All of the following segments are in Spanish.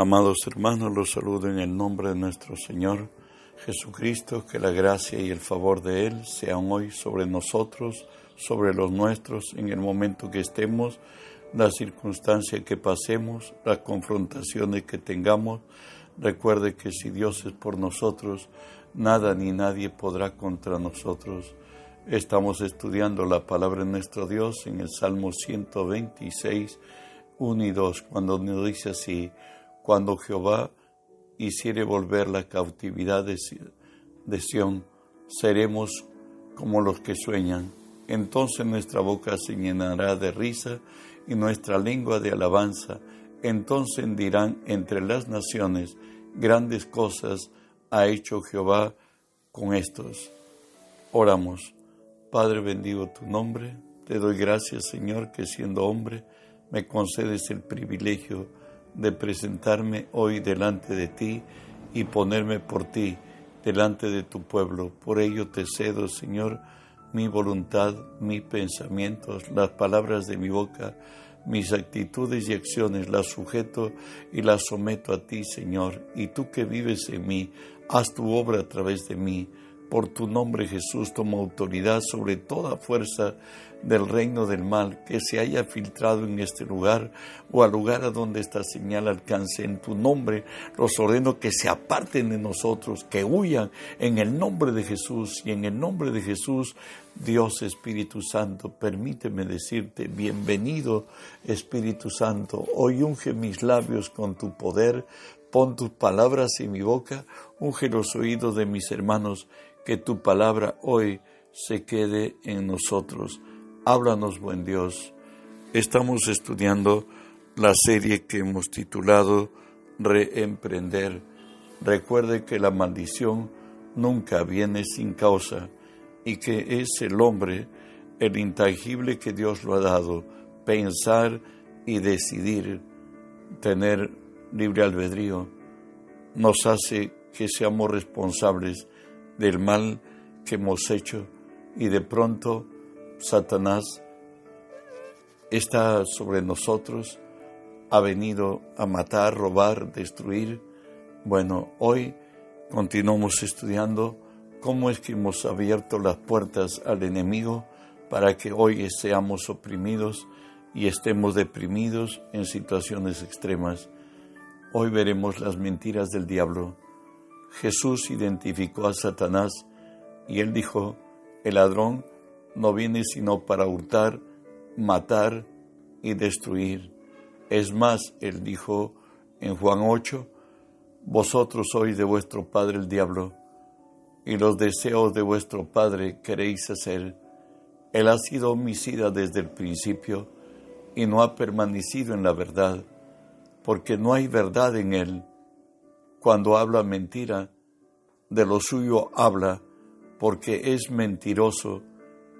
Amados hermanos, los saludo en el nombre de nuestro Señor Jesucristo, que la gracia y el favor de Él sean hoy sobre nosotros, sobre los nuestros, en el momento que estemos, la circunstancia que pasemos, las confrontaciones que tengamos. Recuerde que si Dios es por nosotros, nada ni nadie podrá contra nosotros. Estamos estudiando la palabra de nuestro Dios en el Salmo 126, 1 y 2, cuando nos dice así, cuando Jehová hiciere volver la cautividad de, Sión, seremos como los que sueñan. Entonces nuestra boca se llenará de risa y nuestra lengua de alabanza. Entonces dirán entre las naciones, grandes cosas ha hecho Jehová con estos. Oramos. Padre, bendigo tu nombre. Te doy gracias, Señor, que siendo hombre me concedes el privilegio de presentarme hoy delante de ti y ponerme por ti delante de tu pueblo. Por ello te cedo, Señor, mi voluntad, mis pensamientos, las palabras de mi boca, mis actitudes y acciones, las sujeto y las someto a ti, Señor. Y tú que vives en mí, haz tu obra a través de mí por tu nombre Jesús tomo autoridad sobre toda fuerza del reino del mal que se haya filtrado en este lugar o al lugar a donde esta señal alcance. En tu nombre los ordeno que se aparten de nosotros, que huyan en el nombre de Jesús y en el nombre de Jesús. Dios Espíritu Santo, permíteme decirte, bienvenido Espíritu Santo, hoy unge mis labios con tu poder, pon tus palabras en mi boca, unge los oídos de mis hermanos que tu palabra hoy se quede en nosotros. Háblanos, buen Dios. Estamos estudiando la serie que hemos titulado Reemprender. Recuerde que la maldición nunca viene sin causa y que es el hombre el intangible que Dios lo ha dado, pensar y decidir, tener libre albedrío, nos hace que seamos responsables del mal que hemos hecho y de pronto Satanás está sobre nosotros, ha venido a matar, robar, destruir. Bueno, hoy continuamos estudiando cómo es que hemos abierto las puertas al enemigo para que hoy seamos oprimidos y estemos deprimidos en situaciones extremas. Hoy veremos las mentiras del diablo Jesús identificó a Satanás y él dijo, el ladrón no viene sino para hurtar, matar y destruir. Es más, él dijo en Juan 8, vosotros sois de vuestro padre el diablo, y los deseos de vuestro padre queréis hacer. Él ha sido homicida desde el principio y no ha permanecido en la verdad, porque no hay verdad en él cuando habla mentira, de lo suyo habla, porque es mentiroso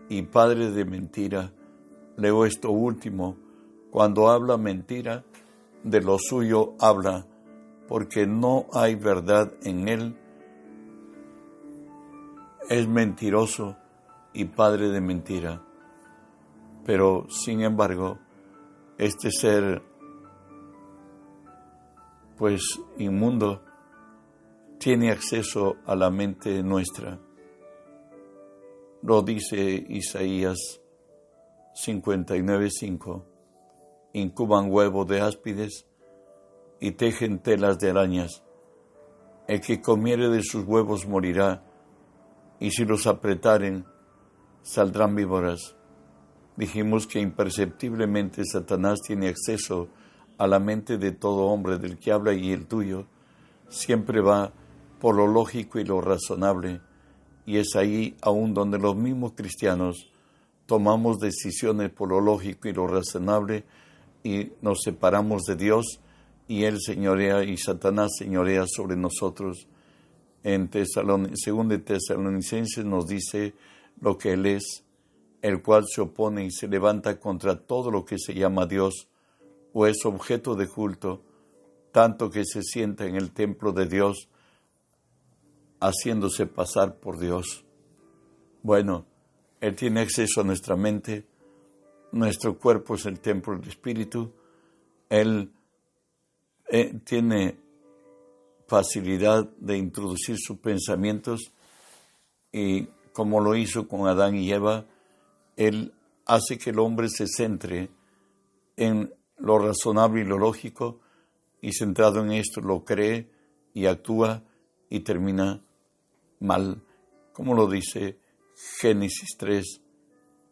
y padre de mentira. Leo esto último, cuando habla mentira, de lo suyo habla, porque no hay verdad en él. Es mentiroso y padre de mentira. Pero, sin embargo, este ser, pues inmundo, tiene acceso a la mente nuestra. Lo dice Isaías 59.5. Incuban huevos de áspides y tejen telas de arañas. El que comiere de sus huevos morirá, y si los apretaren, saldrán víboras. Dijimos que imperceptiblemente Satanás tiene acceso a la mente de todo hombre del que habla y el tuyo. Siempre va por lo lógico y lo razonable, y es ahí aún donde los mismos cristianos tomamos decisiones por lo lógico y lo razonable y nos separamos de Dios y Él señorea y Satanás señorea sobre nosotros. En Tesalon, según de Tesalonicenses nos dice lo que Él es, el cual se opone y se levanta contra todo lo que se llama Dios o es objeto de culto, tanto que se sienta en el templo de Dios haciéndose pasar por Dios. Bueno, Él tiene acceso a nuestra mente, nuestro cuerpo es el templo del Espíritu, Él eh, tiene facilidad de introducir sus pensamientos y como lo hizo con Adán y Eva, él hace que el hombre se centre en lo razonable y lo lógico y centrado en esto lo cree y actúa y termina mal, como lo dice Génesis 3.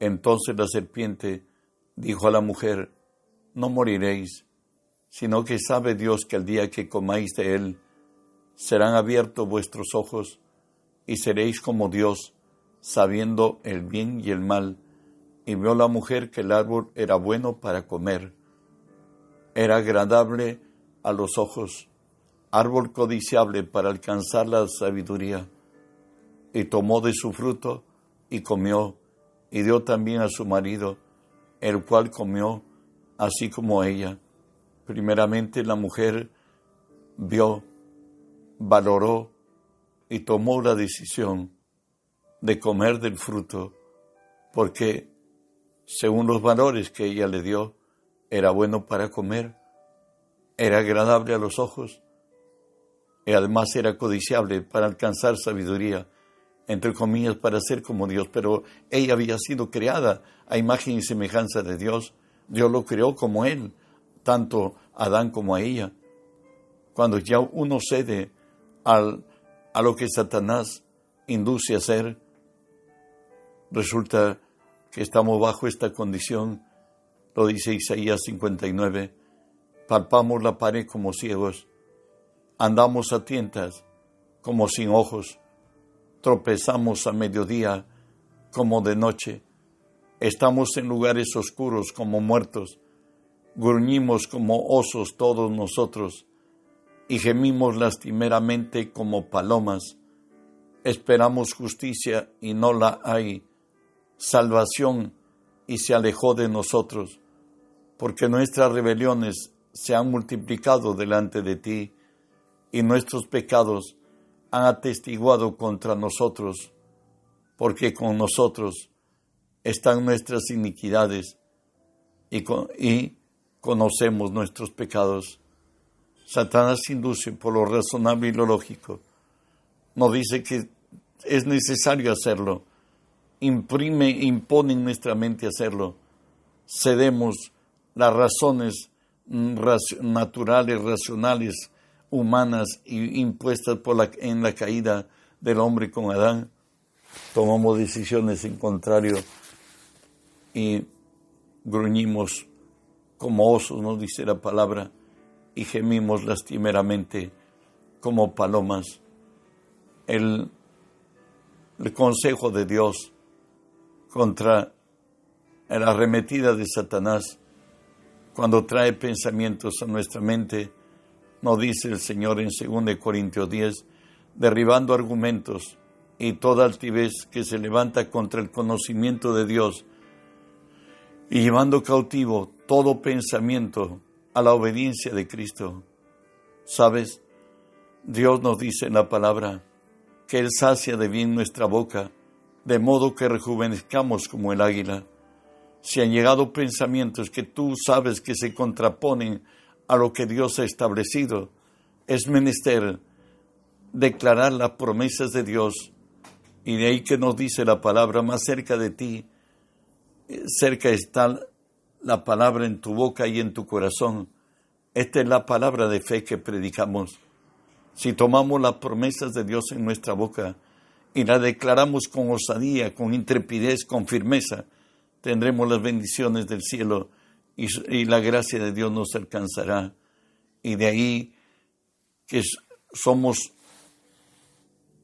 Entonces la serpiente dijo a la mujer, no moriréis, sino que sabe Dios que el día que comáis de él, serán abiertos vuestros ojos y seréis como Dios, sabiendo el bien y el mal. Y vio la mujer que el árbol era bueno para comer, era agradable a los ojos, árbol codiciable para alcanzar la sabiduría. Y tomó de su fruto y comió, y dio también a su marido, el cual comió, así como ella. Primeramente la mujer vio, valoró y tomó la decisión de comer del fruto, porque según los valores que ella le dio, era bueno para comer, era agradable a los ojos y además era codiciable para alcanzar sabiduría, entre comillas, para ser como Dios. Pero ella había sido creada a imagen y semejanza de Dios. Dios lo creó como Él, tanto a Adán como a ella. Cuando ya uno cede al, a lo que Satanás induce a hacer, resulta que estamos bajo esta condición lo dice Isaías 59, palpamos la pared como ciegos, andamos a tientas como sin ojos, tropezamos a mediodía como de noche, estamos en lugares oscuros como muertos, gruñimos como osos todos nosotros, y gemimos lastimeramente como palomas, esperamos justicia y no la hay, salvación y se alejó de nosotros porque nuestras rebeliones se han multiplicado delante de ti y nuestros pecados han atestiguado contra nosotros, porque con nosotros están nuestras iniquidades y, conocemos nuestros pecados. Satanás induce por lo razonable y lo lógico. No dice que es necesario hacerlo. Imprime, impone en nuestra mente hacerlo. Cedemos las razones mm, naturales, racionales, humanas impuestas por la, en la caída del hombre con Adán, tomamos decisiones en contrario y gruñimos como osos, nos dice la palabra, y gemimos lastimeramente como palomas. El, el consejo de Dios contra la arremetida de Satanás cuando trae pensamientos a nuestra mente, dice el Señor en 2 Corintios 10, derribando argumentos y toda altivez que se levanta contra el conocimiento de Dios y llevando cautivo todo pensamiento a la obediencia de Cristo. ¿Sabes? Dios nos dice en la palabra que Él sacia de bien nuestra boca, de modo que rejuvenezcamos como el águila si han llegado pensamientos que tú sabes que se contraponen a lo que Dios ha establecido, es menester declarar las promesas de Dios. Y de ahí que nos dice la palabra, más cerca de ti, cerca está la palabra en tu boca y en tu corazón. Esta es la palabra de fe que predicamos. Si tomamos las promesas de Dios en nuestra boca y la declaramos con osadía, con intrepidez, con firmeza, tendremos las bendiciones del cielo y, la gracia de Dios nos alcanzará. Y de ahí que somos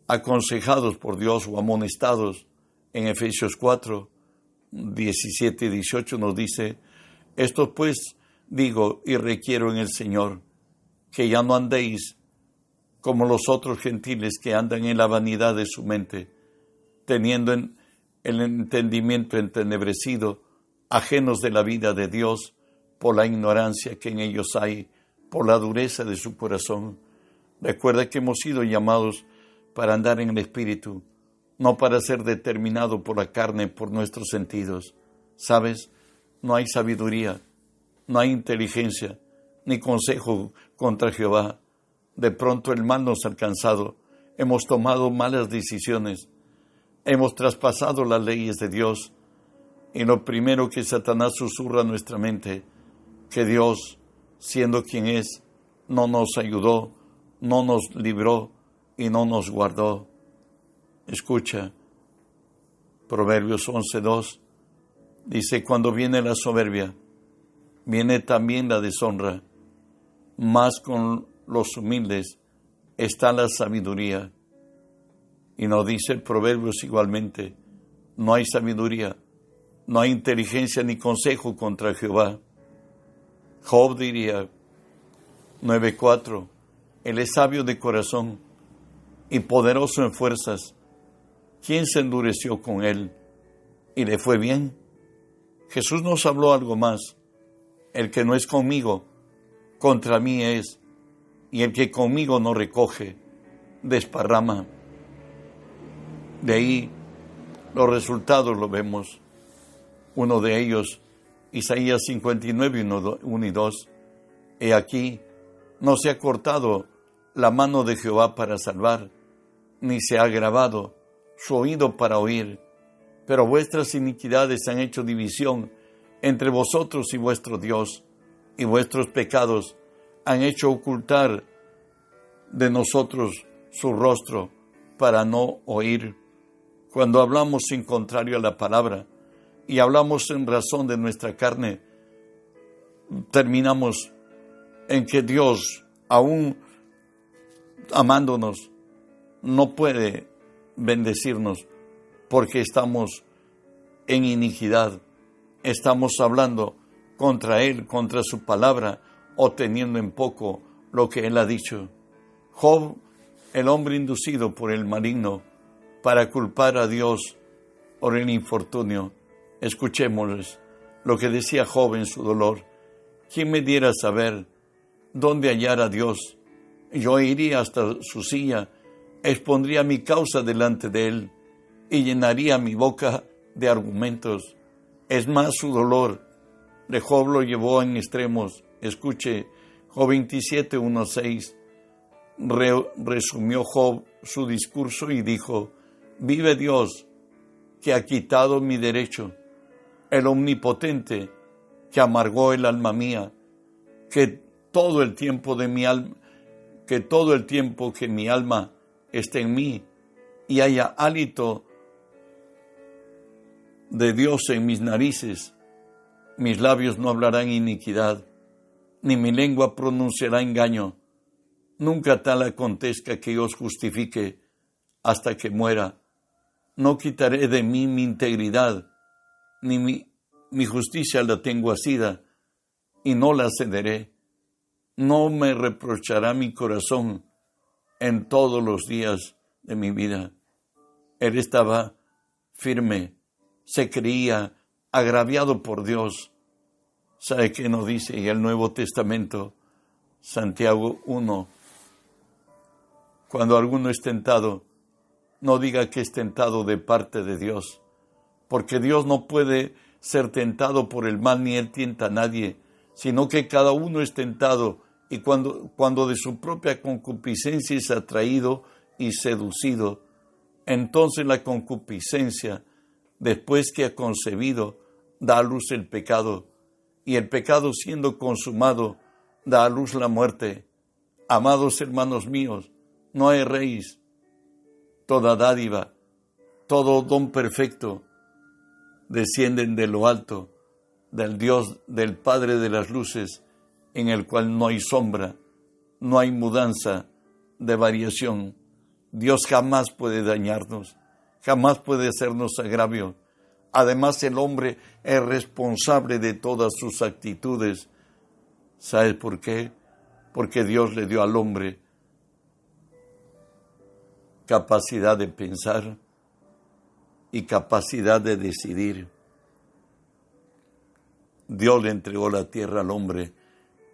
aconsejados por Dios o amonestados en Efesios 4, 17 y 18 nos dice, esto pues digo y requiero en el Señor, que ya no andéis como los otros gentiles que andan en la vanidad de su mente, teniendo en, el entendimiento entenebrecido, ajenos de la vida de Dios por la ignorancia que en ellos hay, por la dureza de su corazón. Recuerda que hemos sido llamados para andar en el Espíritu, no para ser determinado por la carne, por nuestros sentidos. ¿Sabes? No hay sabiduría, no hay inteligencia, ni consejo contra Jehová. De pronto el mal nos ha alcanzado. Hemos tomado malas decisiones. Hemos traspasado las leyes de Dios. Y lo primero que Satanás susurra a nuestra mente, que Dios, siendo quien es, no nos ayudó, no nos libró y no nos guardó. Escucha, Proverbios 11.2 dice, cuando viene la soberbia, viene también la deshonra, más con los humildes está la sabiduría. Y nos dice Proverbios igualmente, no hay sabiduría, no hay inteligencia ni consejo contra Jehová. Job diría 9.4, Él es sabio de corazón y poderoso en fuerzas. ¿Quién se endureció con Él y le fue bien? Jesús nos habló algo más. El que no es conmigo, contra mí es, y el que conmigo no recoge, desparrama. De ahí los resultados lo vemos. Uno de ellos, Isaías 59, 1 y 2. He aquí, no se ha cortado la mano de Jehová para salvar, ni se ha grabado su oído para oír, pero vuestras iniquidades han hecho división entre vosotros y vuestro Dios, y vuestros pecados han hecho ocultar de nosotros su rostro para no oír. Cuando hablamos sin contrario a la palabra y hablamos en razón de nuestra carne, terminamos en que Dios, aún amándonos, no puede bendecirnos porque estamos en iniquidad, estamos hablando contra Él, contra su palabra, o teniendo en poco lo que Él ha dicho. Job, el hombre inducido por el maligno para culpar a Dios por el infortunio. Escuchémosles lo que decía Job en su dolor. ¿Quién me diera saber dónde hallar a Dios? Yo iría hasta su silla, expondría mi causa delante de él y llenaría mi boca de argumentos. Es más su dolor. De Job lo llevó en extremos. Escuche, Job 27, 1, 6. resumió Job su discurso y dijo, vive Dios, que ha quitado mi derecho, el omnipotente, que amargó el alma mía, que todo el tiempo de mi alma, que todo el tiempo que mi alma esté en mí y haya hálito de Dios en mis narices, mis labios no hablarán iniquidad, ni mi lengua pronunciará engaño. Nunca tal acontezca que os justifique hasta que muera. No quitaré de mí mi integridad, ni mi, justicia la tengo asida, y no la cederé no me reprochará mi corazón en todos los días de mi vida. Él estaba firme, se creía agraviado por Dios. ¿Sabe qué nos dice y el Nuevo Testamento? Santiago 1. Cuando alguno es tentado, no diga que es tentado de parte de Dios, porque Dios no puede ser tentado por el mal ni él tienta a nadie, sino que cada uno es tentado y cuando, cuando de su propia concupiscencia es atraído y seducido, entonces la concupiscencia, después que ha concebido, da a luz el pecado, y el pecado siendo consumado, da a luz la muerte. Amados hermanos míos, no erréis. Toda dádiva, todo don perfecto, descienden de lo alto, del Dios, del Padre de las luces, en el cual no hay sombra, no hay mudanza de variación. Dios jamás puede dañarnos, jamás puede hacernos agravio. Además, el hombre es responsable de todas sus actitudes. ¿Sabes por qué? Porque Dios le dio al hombre capacidad de pensar y capacidad de decidir. Dios le entregó la tierra al hombre,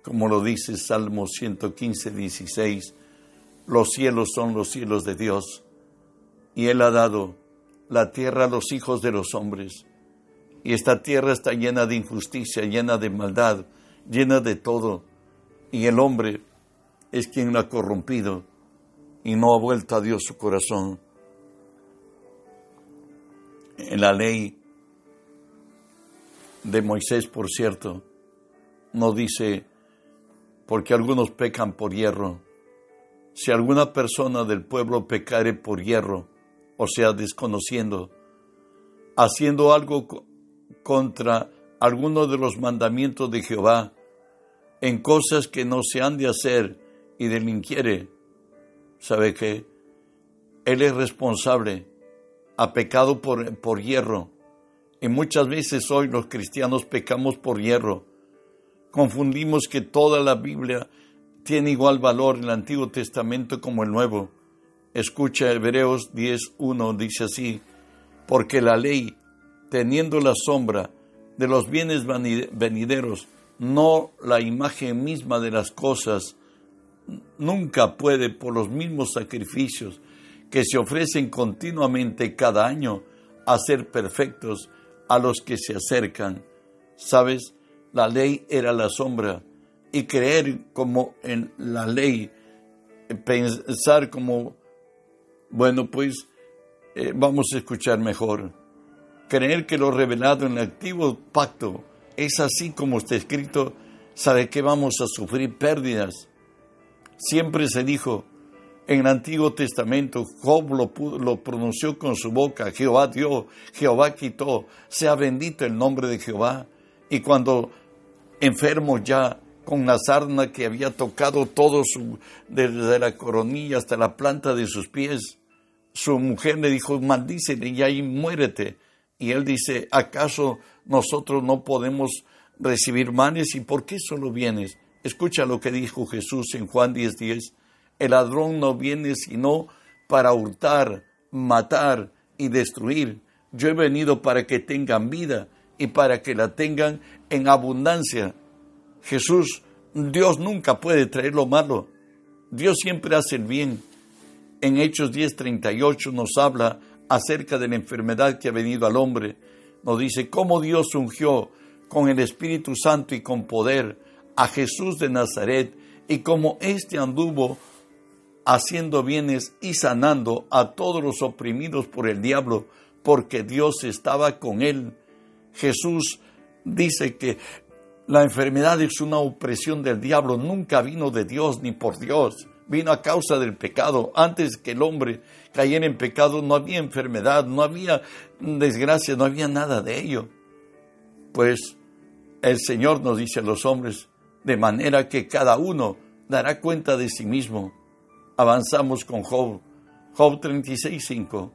como lo dice Salmo 115, 16. Los cielos son los cielos de Dios, y Él ha dado la tierra a los hijos de los hombres. Y esta tierra está llena de injusticia, llena de maldad, llena de todo. Y el hombre es quien lo ha corrompido y no ha vuelto a Dios su corazón. En la ley de Moisés, por cierto, no dice, porque algunos pecan por hierro. Si alguna persona del pueblo pecare por hierro, o sea, desconociendo, haciendo algo contra alguno de los mandamientos de Jehová, en cosas que no se han de hacer y delinquiere, ¿sabe qué? Él es responsable, ha pecado por, por hierro. Y muchas veces hoy los cristianos pecamos por hierro. Confundimos que toda la Biblia tiene igual valor en el Antiguo Testamento como el Nuevo. Escucha Hebreos 10.1, dice así, porque la ley, teniendo la sombra de los bienes venideros, no la imagen misma de las cosas, nunca puede por los mismos sacrificios que se ofrecen continuamente cada año hacer perfectos a los que se acercan. ¿Sabes? La ley era la sombra y creer como en la ley, pensar como, bueno, pues eh, vamos a escuchar mejor. Creer que lo revelado en el activo pacto es así como está escrito, sabe que vamos a sufrir pérdidas. Siempre se dijo, en el Antiguo Testamento, Job lo, pronunció con su boca, Jehová dio, Jehová quitó, sea bendito el nombre de Jehová. Y cuando enfermo ya, con la sarna que había tocado todo su, desde la coronilla hasta la planta de sus pies, su mujer le dijo, maldícele y ahí muérete. Y él dice, ¿acaso nosotros no podemos recibir manes y por qué solo vienes? Escucha lo que dijo Jesús en Juan 10:10. El ladrón no viene sino para hurtar, matar y destruir. Yo he venido para que tengan vida y para que la tengan en abundancia. Jesús, Dios nunca puede traer lo malo. Dios siempre hace el bien. En Hechos 10:38 nos habla acerca de la enfermedad que ha venido al hombre nos dice cómo Dios ungió con el Espíritu Santo y con poder a Jesús de Nazaret y cómo éste anduvo haciendo bienes y sanando a todos los oprimidos por el diablo, porque Dios estaba con él. Jesús dice que la enfermedad es una opresión del diablo, nunca vino de Dios ni por Dios, vino a causa del pecado. Antes que el hombre cayera en pecado no había enfermedad, no había desgracia, no había nada de ello. Pues el Señor nos dice a los hombres, de manera que cada uno dará cuenta de sí mismo. Avanzamos con Job, Job 36.5.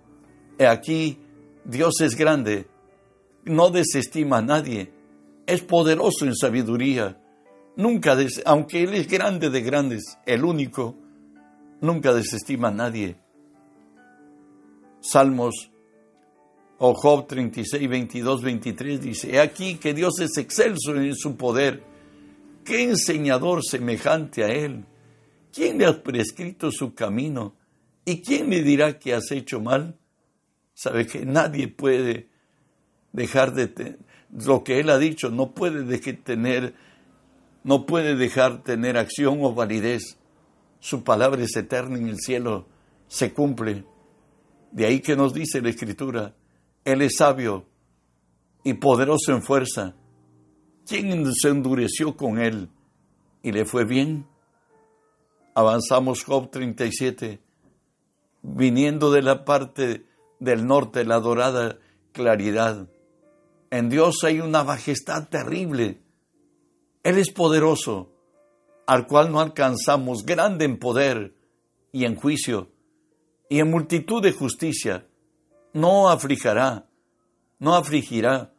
He aquí, Dios es grande, no desestima a nadie, es poderoso en sabiduría, nunca, aunque Él es grande de grandes, el único, nunca desestima a nadie. Salmos o Job 36, 22, 23 dice, He aquí que Dios es excelso en su poder. ¿Qué enseñador semejante a Él? ¿Quién le ha prescrito su camino? ¿Y quién le dirá que has hecho mal? Sabe que nadie puede dejar de lo que Él ha dicho, no puede dejar tener, no puede dejar tener acción o validez. Su palabra es eterna en el cielo, se cumple. De ahí que nos dice la Escritura, Él es sabio y poderoso en fuerza. ¿Quién se endureció con Él y le fue bien? Avanzamos Job 37, viniendo de la parte del norte, la dorada claridad. En Dios hay una majestad terrible. Él es poderoso al cual no alcanzamos, grande en poder y en juicio y en multitud de justicia, no afligirá, no afligirá,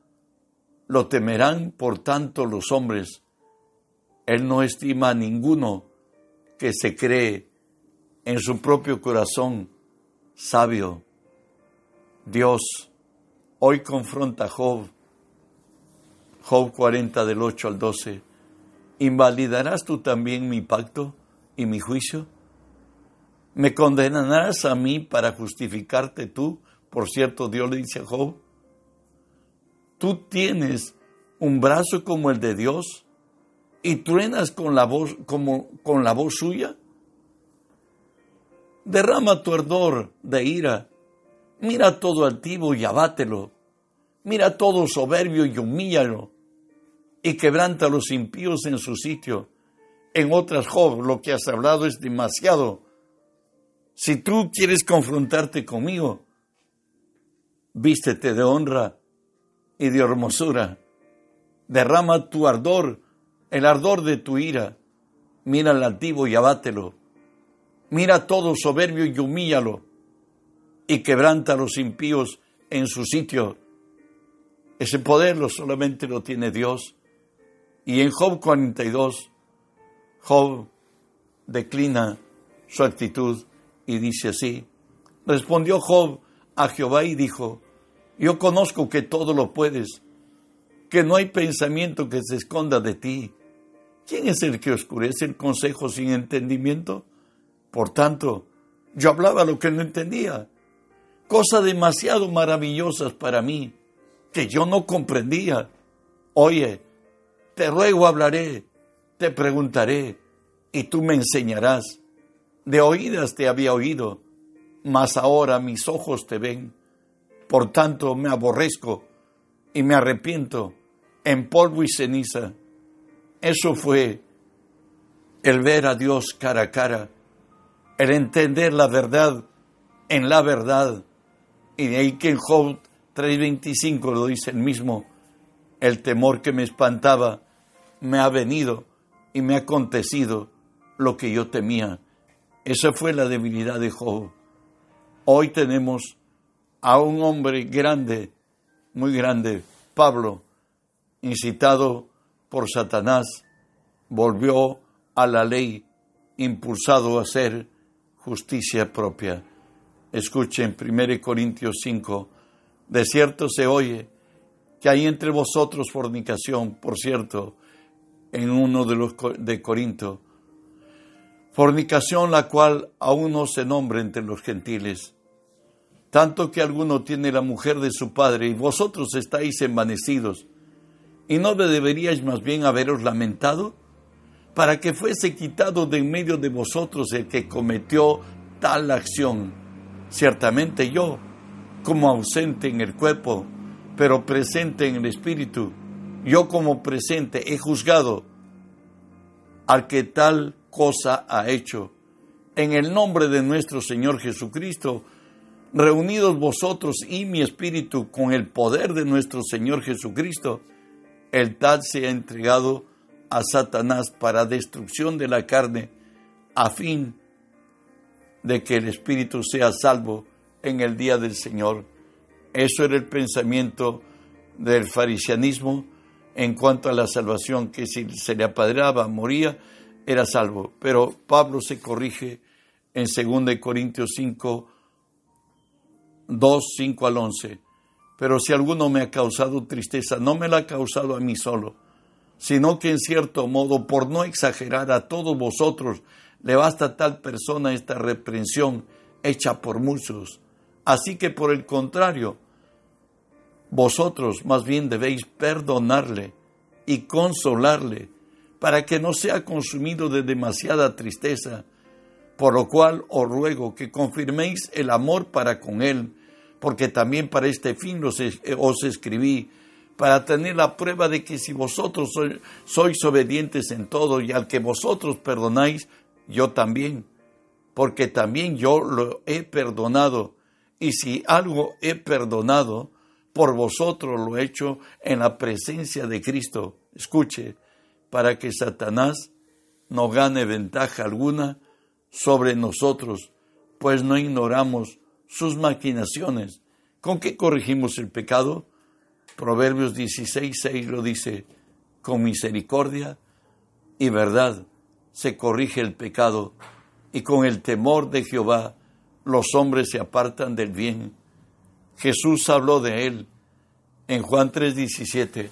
lo temerán por tanto los hombres. Él no estima a ninguno que se cree en su propio corazón sabio. Dios hoy confronta a Job, Job 40 del 8 al 12 ¿invalidarás tú también mi pacto y mi juicio? ¿Me condenarás a mí para justificarte tú? Por cierto, Dios le dice a Job, tú tienes un brazo como el de Dios y truenas con la voz, como con la voz suya. Derrama tu ardor de ira. Mira todo altivo y abátelo. Mira todo soberbio y humíllalo. Y quebranta a los impíos en su sitio. En otras, Job, lo que has hablado es demasiado. Si tú quieres confrontarte conmigo, vístete de honra y de hermosura. Derrama tu ardor, el ardor de tu ira. Mira al altivo y abátelo. Mira todo soberbio y humíllalo. Y quebranta a los impíos en su sitio. Ese poder lo solamente lo tiene Dios. Y en Job 42, Job declina su actitud y dice así. Respondió Job a Jehová y dijo, yo conozco que todo lo puedes, que no hay pensamiento que se esconda de ti. ¿Quién es el que oscurece el consejo sin entendimiento? Por tanto, yo hablaba lo que no entendía, cosas demasiado maravillosas para mí, que yo no comprendía. Oye, te ruego hablaré, te preguntaré, y tú me enseñarás. De oídas te había oído, mas ahora mis ojos te ven. Por tanto me aborrezco y me arrepiento en polvo y ceniza. Eso fue el ver a Dios cara a cara, el entender la verdad en la verdad. Y de ahí que en Job 3:25 lo dice el mismo, el temor que me espantaba me ha venido y me ha acontecido lo que yo temía. Esa fue la debilidad de Job. Hoy tenemos a un hombre grande, muy grande, Pablo, incitado por Satanás, volvió a la ley, impulsado a hacer justicia propia. Escuchen 1 Corintios 5, de cierto se oye que hay entre vosotros fornicación, por cierto, en uno de los de Corinto, fornicación la cual aún no se nombra entre los gentiles, tanto que alguno tiene la mujer de su padre y vosotros estáis envanecidos, ¿y no deberíais más bien haberos lamentado? Para que fuese quitado de en medio de vosotros el que cometió tal acción. Ciertamente yo, como ausente en el cuerpo, pero presente en el espíritu, yo como presente he juzgado al que tal cosa ha hecho. En el nombre de nuestro Señor Jesucristo, reunidos vosotros y mi espíritu con el poder de nuestro Señor Jesucristo, el tal se ha entregado a Satanás para destrucción de la carne, a fin de que el espíritu sea salvo en el día del Señor. Eso era el pensamiento del farisianismo en cuanto a la salvación, que si se le apadraba, moría, era salvo. Pero Pablo se corrige en 2 Corintios 5, 2, 5 al 11. Pero si alguno me ha causado tristeza, no me la ha causado a mí solo, sino que en cierto modo, por no exagerar a todos vosotros, le basta a tal persona esta reprensión hecha por muchos. Así que por el contrario, vosotros más bien debéis perdonarle y consolarle para que no sea consumido de demasiada tristeza, por lo cual os ruego que confirméis el amor para con él, porque también para este fin eh, os escribí, para tener la prueba de que si vosotros sois obedientes en todo y al que vosotros perdonáis, yo también, porque también yo lo he perdonado, y si algo he perdonado, por vosotros lo he hecho en la presencia de Cristo. Escuche, para que Satanás no gane ventaja alguna sobre nosotros, pues no ignoramos sus maquinaciones. ¿Con qué corregimos el pecado? Proverbios 16, 6 lo dice, con misericordia y verdad se corrige el pecado, y con el temor de Jehová los hombres se apartan del bien. Jesús habló de él en Juan 3:17,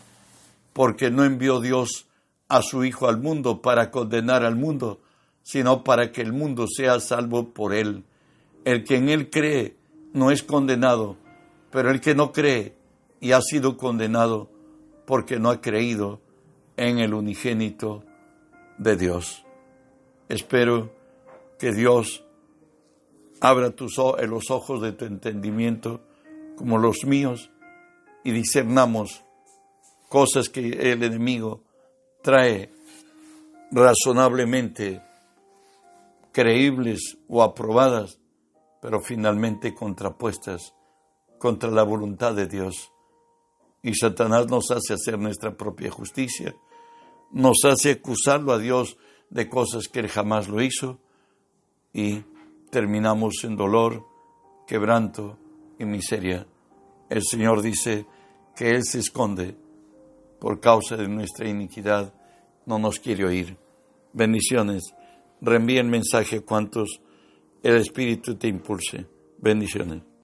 porque no envió Dios a su Hijo al mundo para condenar al mundo, sino para que el mundo sea salvo por él. El que en él cree no es condenado, pero el que no cree y ha sido condenado porque no ha creído en el unigénito de Dios. Espero que Dios Abra tus, los ojos de tu entendimiento como los míos y discernamos cosas que el enemigo trae razonablemente creíbles o aprobadas, pero finalmente contrapuestas contra la voluntad de Dios. Y Satanás nos hace hacer nuestra propia justicia, nos hace acusarlo a Dios de cosas que él jamás lo hizo y terminamos en dolor, quebranto y miseria. El Señor dice que Él se esconde por causa de nuestra iniquidad, no nos quiere oír. Bendiciones. Reenvíen mensaje cuantos el Espíritu te impulse. Bendiciones.